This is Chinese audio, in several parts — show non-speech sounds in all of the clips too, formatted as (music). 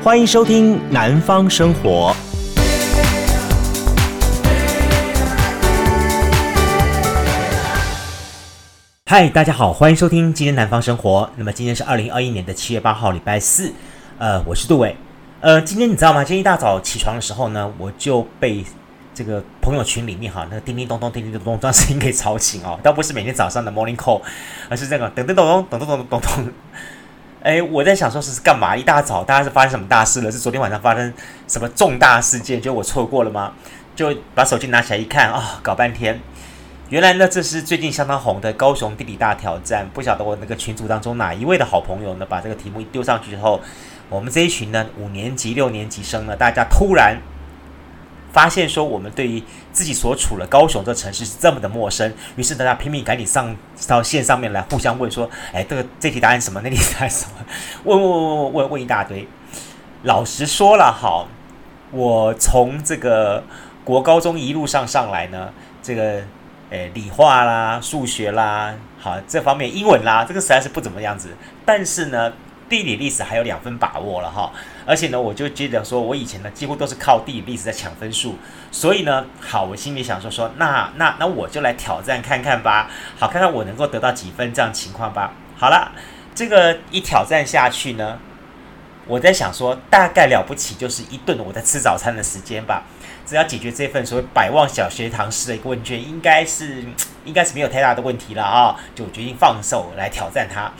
欢迎收听《南方生活》。嗨，大家好，欢迎收听今天《南方生活》。那么今天是二零二一年的七月八号，礼拜四。呃，我是杜伟。呃，今天你知道吗？今天一大早起床的时候呢，我就被这个朋友群里面哈，那个叮叮咚咚、叮叮咚咚这样声音给吵醒哦。倒不是每天早上的 morning call，而是这个噔噔咚咚、咚咚咚咚咚。哎，我在想说是是干嘛？一大早大家是发生什么大事了？是昨天晚上发生什么重大事件？就我错过了吗？就把手机拿起来一看啊、搞半天，原来呢这是最近相当红的高雄地理大挑战。不晓得我那个群组当中哪一位的好朋友呢，把这个题目一丢上去之后，我们这一群呢五年级、六年级生呢，大家突然。发现说我们对于自己所处的高雄这城市是这么的陌生，于是大家拼命赶紧上到线上面来互相问说：“哎，这个这题答案什么？那题答案什么？” (laughs) 问问问问问问一大堆。老实说了，好，我从这个国高中一路上上来呢，这个诶理化啦、数学啦，好这方面英文啦，这个实在是不怎么样子。但是呢。地理历史还有两分把握了哈，而且呢，我就记得说，我以前呢几乎都是靠地理历史在抢分数，所以呢，好，我心里想说说，那那那我就来挑战看看吧，好，看看我能够得到几分这样情况吧。好了，这个一挑战下去呢，我在想说，大概了不起就是一顿我在吃早餐的时间吧，只要解决这份所谓百万小学堂式的一个问卷，应该是应该是没有太大的问题了啊，就决定放手来挑战它。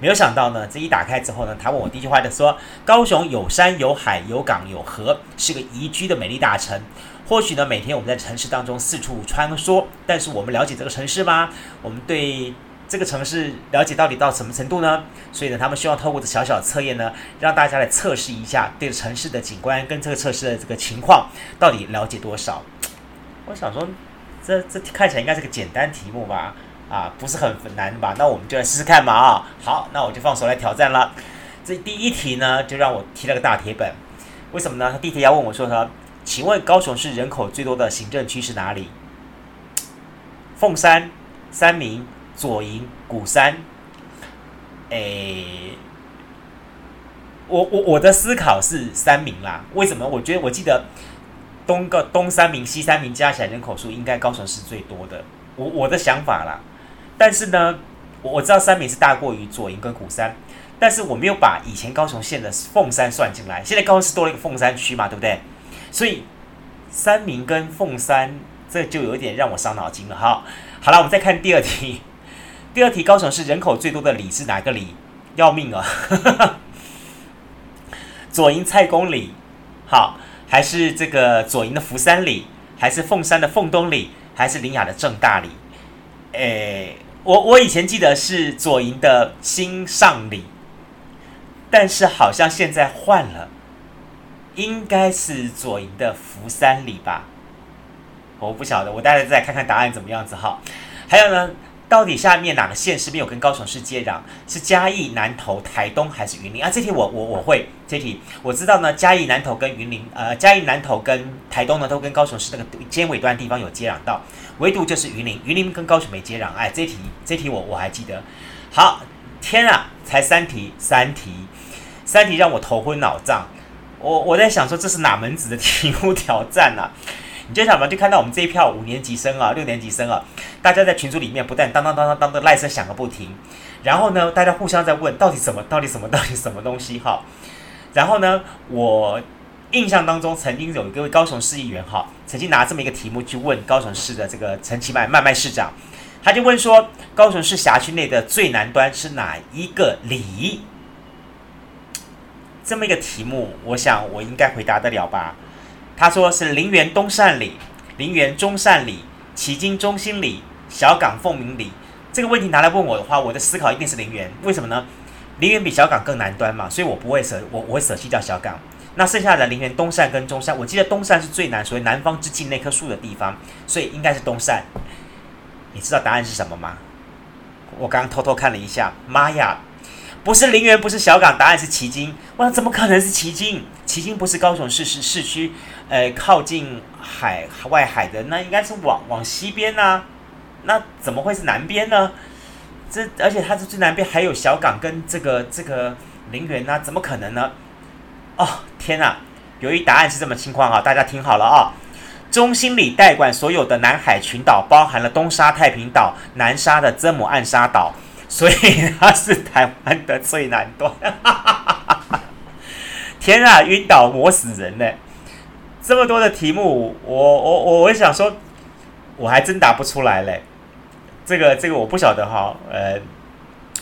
没有想到呢，这一打开之后呢，他问我第一句话就说：“高雄有山有海有港有河，是个宜居的美丽大城。或许呢，每天我们在城市当中四处穿梭，但是我们了解这个城市吗？我们对这个城市了解到底到什么程度呢？所以呢，他们希望透过这小小的测验呢，让大家来测试一下对城市的景观跟这个测试的这个情况到底了解多少。我想说，这这看起来应该是个简单题目吧。”啊，不是很难吧？那我们就来试试看嘛！啊，好，那我就放手来挑战了。这第一题呢，就让我提了个大铁本。为什么呢？他第一题要问我说：“他，请问高雄市人口最多的行政区是哪里？”凤山、三民、左营、鼓山。诶，我我我的思考是三民啦。为什么？我觉得我记得东个东三民、西三民加起来人口数应该高雄是最多的。我我的想法啦。但是呢，我我知道三民是大过于左营跟鼓山，但是我没有把以前高雄县的凤山算进来。现在高雄市多了一个凤山区嘛，对不对？所以三民跟凤山，这就有点让我伤脑筋了。哈，好了，我们再看第二题。(laughs) 第二题，高雄市人口最多的里是哪个里？要命啊！(laughs) 左营蔡公里，好，还是这个左营的福山里，还是凤山的凤东里，还是林雅的正大里？诶。我我以前记得是左营的新上里，但是好像现在换了，应该是左营的福山里吧？我不晓得，我待会再看看答案怎么样子哈。还有呢，到底下面哪个县市没有跟高雄市接壤？是嘉义、南投、台东还是云林啊？这题我我我会，这题我知道呢。嘉义、南投跟云林，呃，嘉义、南投跟台东呢，都跟高雄市那个尖尾端地方有接壤到。唯独就是云林，云林跟高雄没接壤。哎，这题这题我我还记得。好，天啊，才三题，三题，三题让我头昏脑胀。我我在想说，这是哪门子的题目挑战啊？你就想吧，就看到我们这一票五年级生啊，六年级生啊，大家在群组里面不但当当当当当的赖声响个不停，然后呢，大家互相在问到底什么，到底什么，到底什么东西哈。然后呢，我。印象当中，曾经有一个高雄市议员哈，曾经拿这么一个题目去问高雄市的这个陈其迈迈迈市长，他就问说，高雄市辖区内的最南端是哪一个里？这么一个题目，我想我应该回答得了吧？他说是林园东善里、林园中善里、旗津中心里、小港凤鸣里。这个问题拿来问我的话，我的思考一定是林园。为什么呢？林园比小港更南端嘛，所以我不会舍我我会舍弃掉小港。那剩下的林园东善跟中善，我记得东善是最南，所谓南方之境那棵树的地方，所以应该是东善。你知道答案是什么吗？我刚刚偷偷看了一下，妈呀，不是林园，不是小港，答案是旗津。哇，怎么可能是旗津？旗津不是高雄市市市区，呃，靠近海外海的，那应该是往往西边啊。那怎么会是南边呢？这而且它是最南边，还有小港跟这个这个林园啊，怎么可能呢？哦，天哪！由于答案是这么情况哈，大家听好了啊。中心里代管所有的南海群岛，包含了东沙太平岛、南沙的曾母暗沙岛，所以它是台湾的最南端。(laughs) 天啊，晕倒，磨死人呢！这么多的题目，我我我我想说，我还真答不出来嘞。这个这个我不晓得哈，呃，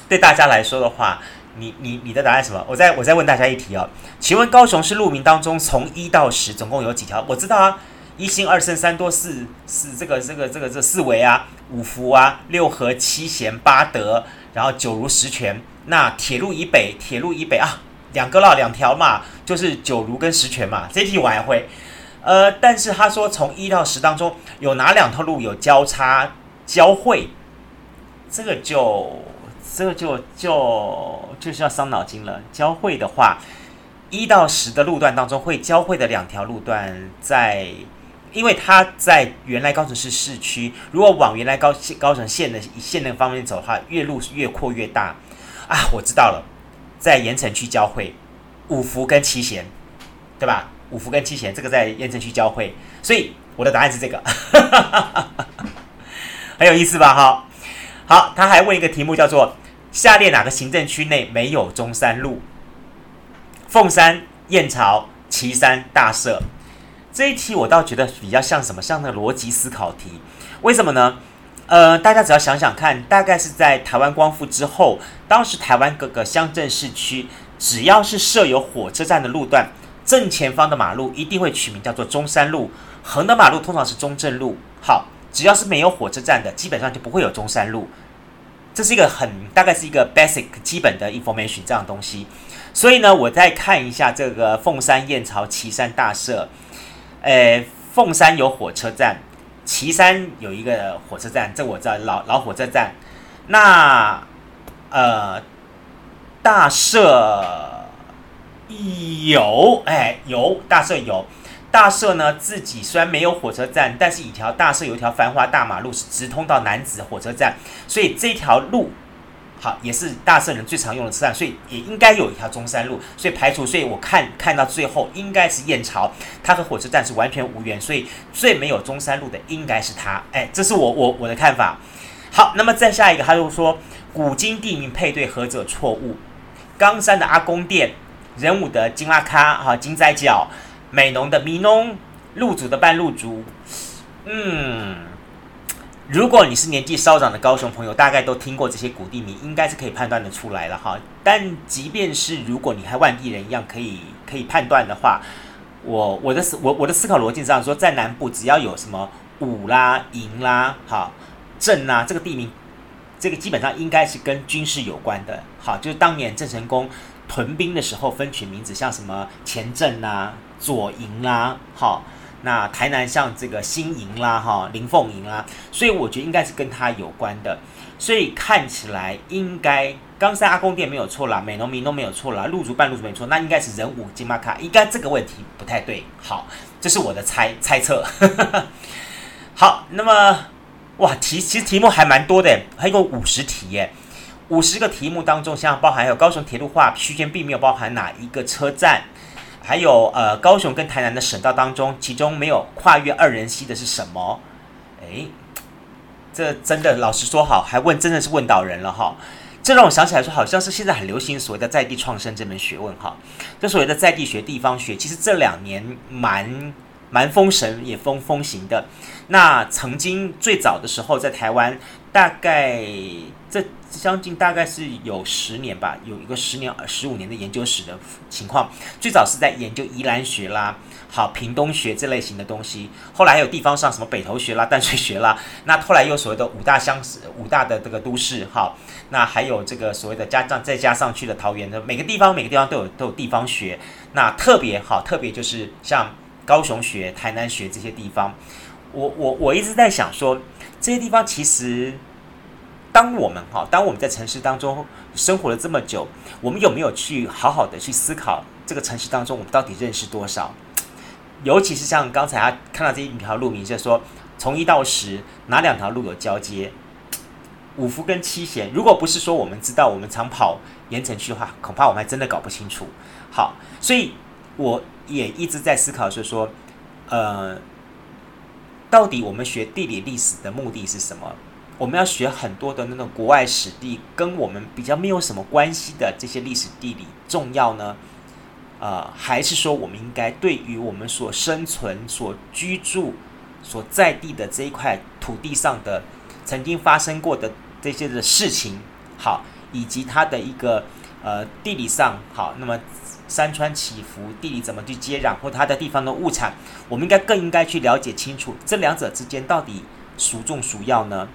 对大家来说的话。你你你的答案什么？我再我再问大家一题哦，请问高雄市路名当中从一到十总共有几条？我知道啊，一星二圣三多四四这个这个这个这四维啊，五福啊，六合七贤八德，然后九如十全。那铁路以北，铁路以北啊，两个了两条嘛，就是九如跟十全嘛。这题我还会，呃，但是他说从一到十当中有哪两条路有交叉交汇？这个就。这个就就就是要伤脑筋了。交汇的话，一到十的路段当中会交汇的两条路段在，因为它在原来高雄市市区，如果往原来高高雄县的县那个方面走的话，越路越扩越大啊！我知道了，在盐埕区交汇，五福跟七贤，对吧？五福跟七贤这个在盐埕区交汇，所以我的答案是这个，(laughs) 很有意思吧？哈，好，他还问一个题目叫做。下列哪个行政区内没有中山路？凤山、燕巢、旗山、大社。这一题我倒觉得比较像什么？像那个逻辑思考题。为什么呢？呃，大家只要想想看，大概是在台湾光复之后，当时台湾各个乡镇市区，只要是设有火车站的路段，正前方的马路一定会取名叫做中山路，横的马路通常是中正路。好，只要是没有火车站的，基本上就不会有中山路。这是一个很大概是一个 basic 基本的 information 这样东西，所以呢，我再看一下这个凤山、燕巢、旗山、大社。诶，凤山有火车站，旗山有一个火车站，这我知道老老火车站。那呃，大社有，哎，有大社有。大社呢，自己虽然没有火车站，但是一条大社有一条繁华大马路是直通到楠梓火车站，所以这条路好也是大社人最常用的车站，所以也应该有一条中山路，所以排除，所以我看看到最后应该是燕巢，它和火车站是完全无缘，所以最没有中山路的应该是它，哎，这是我我我的看法。好，那么再下一个，他就说古今地名配对何者错误？冈山的阿公店，仁武的金拉卡，哈金仔角。美浓的米农，路竹的半路竹，嗯，如果你是年纪稍长的高雄朋友，大概都听过这些古地名，应该是可以判断得出来了哈。但即便是如果你和外地人一样可以可以判断的话，我我的思我我的思考逻辑上说，在南部只要有什么武啦、营啦、哈镇啊，这个地名，这个基本上应该是跟军事有关的，好，就是当年郑成功屯兵的时候分取名字，像什么前镇呐。左营啦，好，那台南像这个新营啦，哈，林凤营啦，所以我觉得应该是跟它有关的，所以看起来应该冈山阿公店没有错啦，美浓民都没有错啦，路竹半路竹没错，那应该是人武金马卡，应该这个问题不太对，好，这是我的猜猜测，(laughs) 好，那么哇题其实题目还蛮多的，还有五十题耶，五十个题目当中，像包含有高雄铁路化区间并没有包含哪一个车站。还有呃，高雄跟台南的省道当中，其中没有跨越二仁溪的是什么？诶，这真的老实说好，还问真的是问到人了哈。这让我想起来说，好像是现在很流行所谓的在地创生这门学问哈。这所谓的在地学、地方学，其实这两年蛮蛮风神也风风行的。那曾经最早的时候，在台湾大概这。将近大概是有十年吧，有一个十年、十五年的研究史的情况。最早是在研究宜兰学啦，好屏东学这类型的东西。后来还有地方上什么北投学啦、淡水学啦。那后来又所谓的五大乡、五大的这个都市，好，那还有这个所谓的加上再加上去的桃园的每个地方，每个地方都有都有地方学。那特别好，特别就是像高雄学、台南学这些地方。我我我一直在想说，这些地方其实。当我们哈，当我们在城市当中生活了这么久，我们有没有去好好的去思考这个城市当中我们到底认识多少？尤其是像刚才他看到这一条路名，就说从一到十哪两条路有交接？五福跟七贤，如果不是说我们知道我们常跑盐城区的话，恐怕我们还真的搞不清楚。好，所以我也一直在思考，就是说，呃，到底我们学地理历史的目的是什么？我们要学很多的那种国外史地，跟我们比较没有什么关系的这些历史地理重要呢？呃，还是说我们应该对于我们所生存、所居住、所在地的这一块土地上的曾经发生过的这些的事情，好，以及它的一个呃地理上好，那么山川起伏，地理怎么去接壤，或它的地方的物产，我们应该更应该去了解清楚这两者之间到底孰重孰要呢？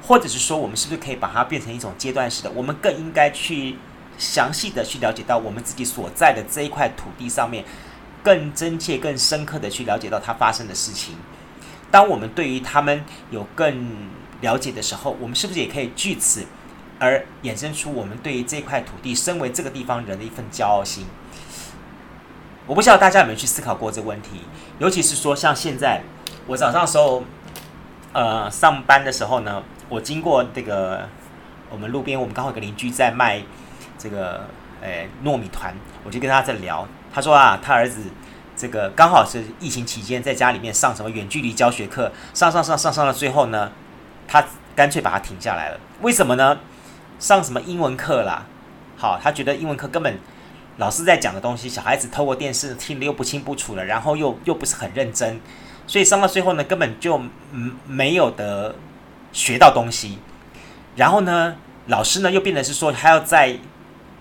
或者是说，我们是不是可以把它变成一种阶段式的？我们更应该去详细的去了解到我们自己所在的这一块土地上面，更真切、更深刻的去了解到它发生的事情。当我们对于他们有更了解的时候，我们是不是也可以据此而衍生出我们对于这块土地身为这个地方人的一份骄傲心？我不知道大家有没有去思考过这个问题，尤其是说像现在我早上的时候，呃，上班的时候呢。我经过这个我们路边，我们刚好有个邻居在卖这个诶糯米团，我就跟他在聊。他说啊，他儿子这个刚好是疫情期间在家里面上什么远距离教学课，上上上上上到最后呢，他干脆把它停下来了。为什么呢？上什么英文课啦？好，他觉得英文课根本老师在讲的东西，小孩子透过电视听得又不清不楚了，然后又又不是很认真，所以上到最后呢，根本就没有的。学到东西，然后呢，老师呢又变得是说还要在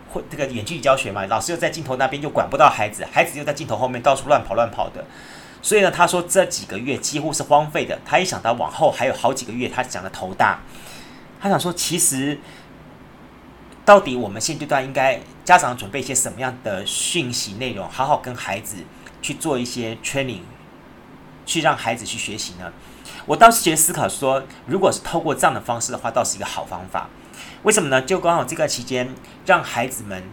会这个远距离教学嘛，老师又在镜头那边又管不到孩子，孩子又在镜头后面到处乱跑乱跑的，所以呢，他说这几个月几乎是荒废的。他一想到往后还有好几个月，他讲得头大。他想说，其实到底我们现阶段应该家长准备一些什么样的讯息内容，好好跟孩子去做一些 training，去让孩子去学习呢？我倒是觉得思考说，如果是透过这样的方式的话，倒是一个好方法。为什么呢？就刚好这个期间，让孩子们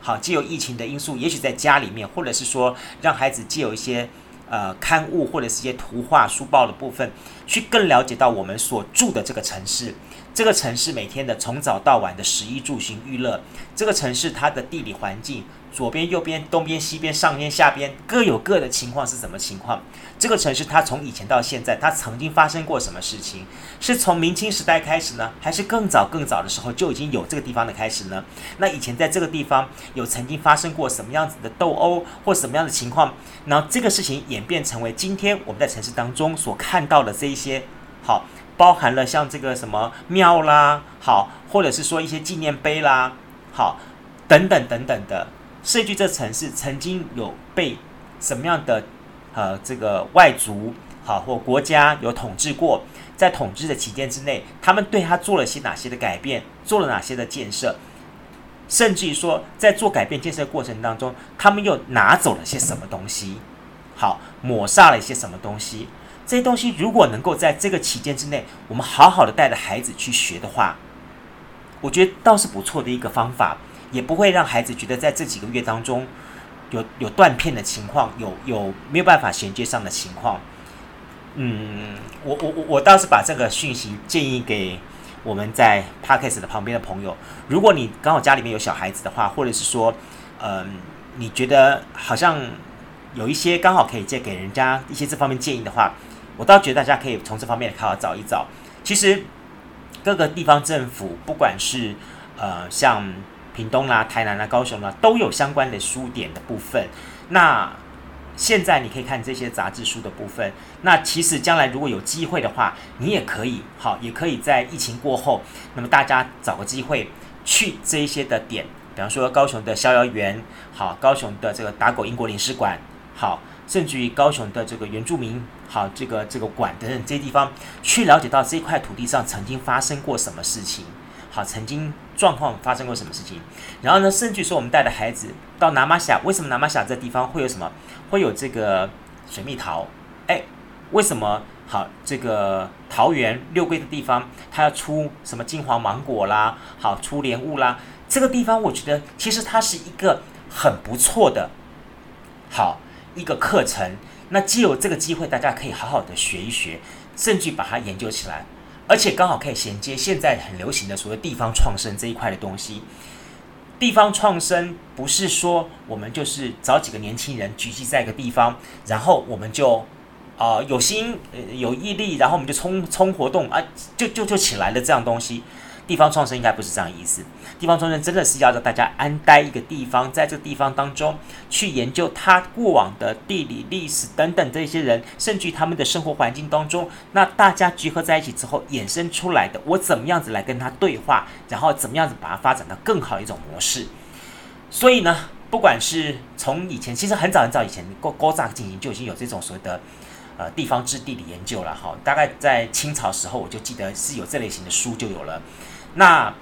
好借由疫情的因素，也许在家里面，或者是说让孩子借由一些呃刊物或者是一些图画书报的部分，去更了解到我们所住的这个城市，这个城市每天的从早到晚的食衣住行娱乐，这个城市它的地理环境。左边、右边、东边、西边、上边、下边，各有各的情况是什么情况？这个城市它从以前到现在，它曾经发生过什么事情？是从明清时代开始呢，还是更早更早的时候就已经有这个地方的开始呢？那以前在这个地方有曾经发生过什么样子的斗殴或什么样的情况？然后这个事情演变成为今天我们在城市当中所看到的这一些，好，包含了像这个什么庙啦，好，或者是说一些纪念碑啦，好，等等等等的。设计这城市曾经有被什么样的呃这个外族好或国家有统治过，在统治的期间之内，他们对他做了些哪些的改变，做了哪些的建设，甚至于说在做改变建设过程当中，他们又拿走了些什么东西，好抹煞了一些什么东西。这些东西如果能够在这个期间之内，我们好好的带着孩子去学的话，我觉得倒是不错的一个方法。也不会让孩子觉得在这几个月当中有有断片的情况，有有没有办法衔接上的情况。嗯，我我我我倒是把这个讯息建议给我们在 Podcast 的旁边的朋友。如果你刚好家里面有小孩子的话，或者是说，嗯、你觉得好像有一些刚好可以借给人家一些这方面建议的话，我倒觉得大家可以从这方面好好找一找。其实各个地方政府，不管是呃像。屏东啦、台南啦、高雄啦，都有相关的书点的部分。那现在你可以看这些杂志书的部分。那其实将来如果有机会的话，你也可以好，也可以在疫情过后，那么大家找个机会去这一些的点，比方说高雄的逍遥园，好，高雄的这个打狗英国领事馆，好，甚至于高雄的这个原住民，好，这个这个馆等等这些地方，去了解到这块土地上曾经发生过什么事情。好，曾经状况发生过什么事情？然后呢，甚至说我们带着孩子到南马峡，为什么南马峡这地方会有什么？会有这个水蜜桃？哎，为什么？好，这个桃园六龟的地方，它要出什么金黄芒果啦？好，出莲雾啦？这个地方我觉得其实它是一个很不错的，好一个课程。那既有这个机会，大家可以好好的学一学，甚至把它研究起来。而且刚好可以衔接现在很流行的所谓地方创生这一块的东西。地方创生不是说我们就是找几个年轻人聚集在一个地方，然后我们就啊、有心有毅力，然后我们就冲冲活动啊，就就就起来了这样东西。地方创生应该不是这样意思。地方创生真的是要让大家安待一个地方，在这个地方当中去研究他过往的地理、历史等等这些人，甚至于他们的生活环境当中，那大家集合在一起之后衍生出来的，我怎么样子来跟他对话，然后怎么样子把它发展到更好的一种模式。所以呢，不管是从以前，其实很早很早以前，高高乍进行就已经有这种所谓的呃地方之地理研究了哈。大概在清朝时候，我就记得是有这类型的书就有了。那，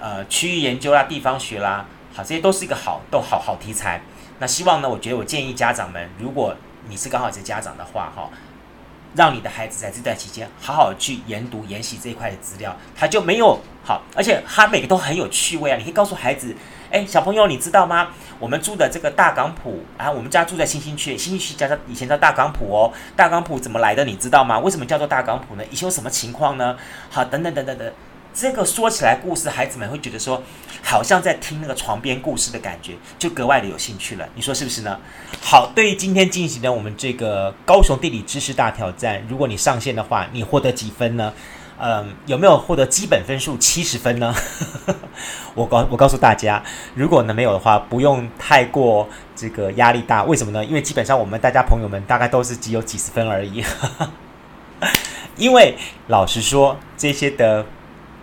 呃，区域研究啦，地方学啦，好，这些都是一个好，都好好题材。那希望呢，我觉得我建议家长们，如果你是刚好是家长的话，哈，让你的孩子在这段期间好好去研读、研习这一块的资料，他就没有好，而且他每个都很有趣味啊。你可以告诉孩子，哎，小朋友，你知道吗？我们住的这个大港埔啊，我们家住在新兴区，新兴区叫以前叫大港埔哦。大港埔怎么来的？你知道吗？为什么叫做大港埔呢？以前有什么情况呢？好，等等等等等。这个说起来故事，孩子们会觉得说，好像在听那个床边故事的感觉，就格外的有兴趣了。你说是不是呢？好，对于今天进行的我们这个高雄地理知识大挑战，如果你上线的话，你获得几分呢？嗯，有没有获得基本分数七十分呢？(laughs) 我告我告诉大家，如果呢没有的话，不用太过这个压力大。为什么呢？因为基本上我们大家朋友们大概都是只有几十分而已。(laughs) 因为老实说，这些的。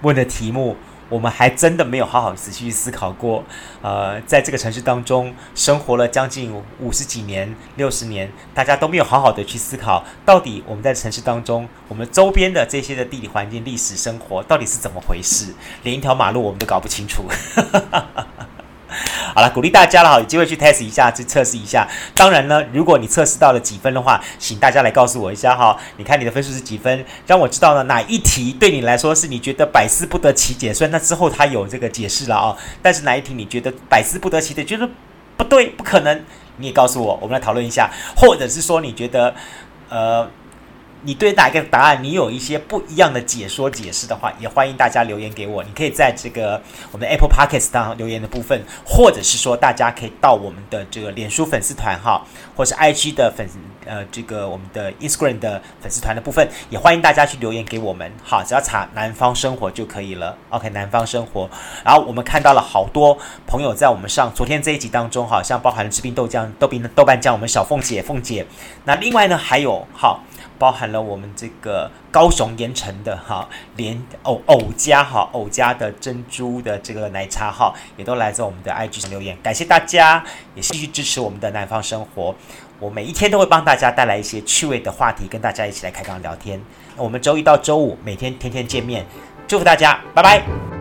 问的题目，我们还真的没有好好仔细去思考过。呃，在这个城市当中生活了将近五十几年、六十年，大家都没有好好的去思考，到底我们在城市当中，我们周边的这些的地理环境、历史生活到底是怎么回事？连一条马路我们都搞不清楚。(laughs) 好了，鼓励大家了哈，有机会去 test 一下，去测试一下。当然呢，如果你测试到了几分的话，请大家来告诉我一下哈。你看你的分数是几分，让我知道呢哪一题对你来说是你觉得百思不得其解。虽然那之后他有这个解释了啊，但是哪一题你觉得百思不得其解，觉得不对，不可能，你也告诉我，我们来讨论一下。或者是说你觉得，呃。你对哪一个答案，你有一些不一样的解说解释的话，也欢迎大家留言给我。你可以在这个我们的 Apple Podcast 当留言的部分，或者是说大家可以到我们的这个脸书粉丝团哈，或是 IG 的粉呃这个我们的 Instagram 的粉丝团的部分，也欢迎大家去留言给我们。好，只要查南方生活就可以了。OK，南方生活。然后我们看到了好多朋友在我们上昨天这一集当中，好像包含了知冰豆浆、豆冰豆瓣酱，我们小凤姐、凤姐。那另外呢，还有好。包含了我们这个高雄盐埕的哈，连偶偶家哈，偶家的珍珠的这个奶茶哈，也都来自我们的 IG 留言，感谢大家，也继续支持我们的南方生活。我每一天都会帮大家带来一些趣味的话题，跟大家一起来开杠聊天。我们周一到周五每天天天见面，祝福大家，拜拜。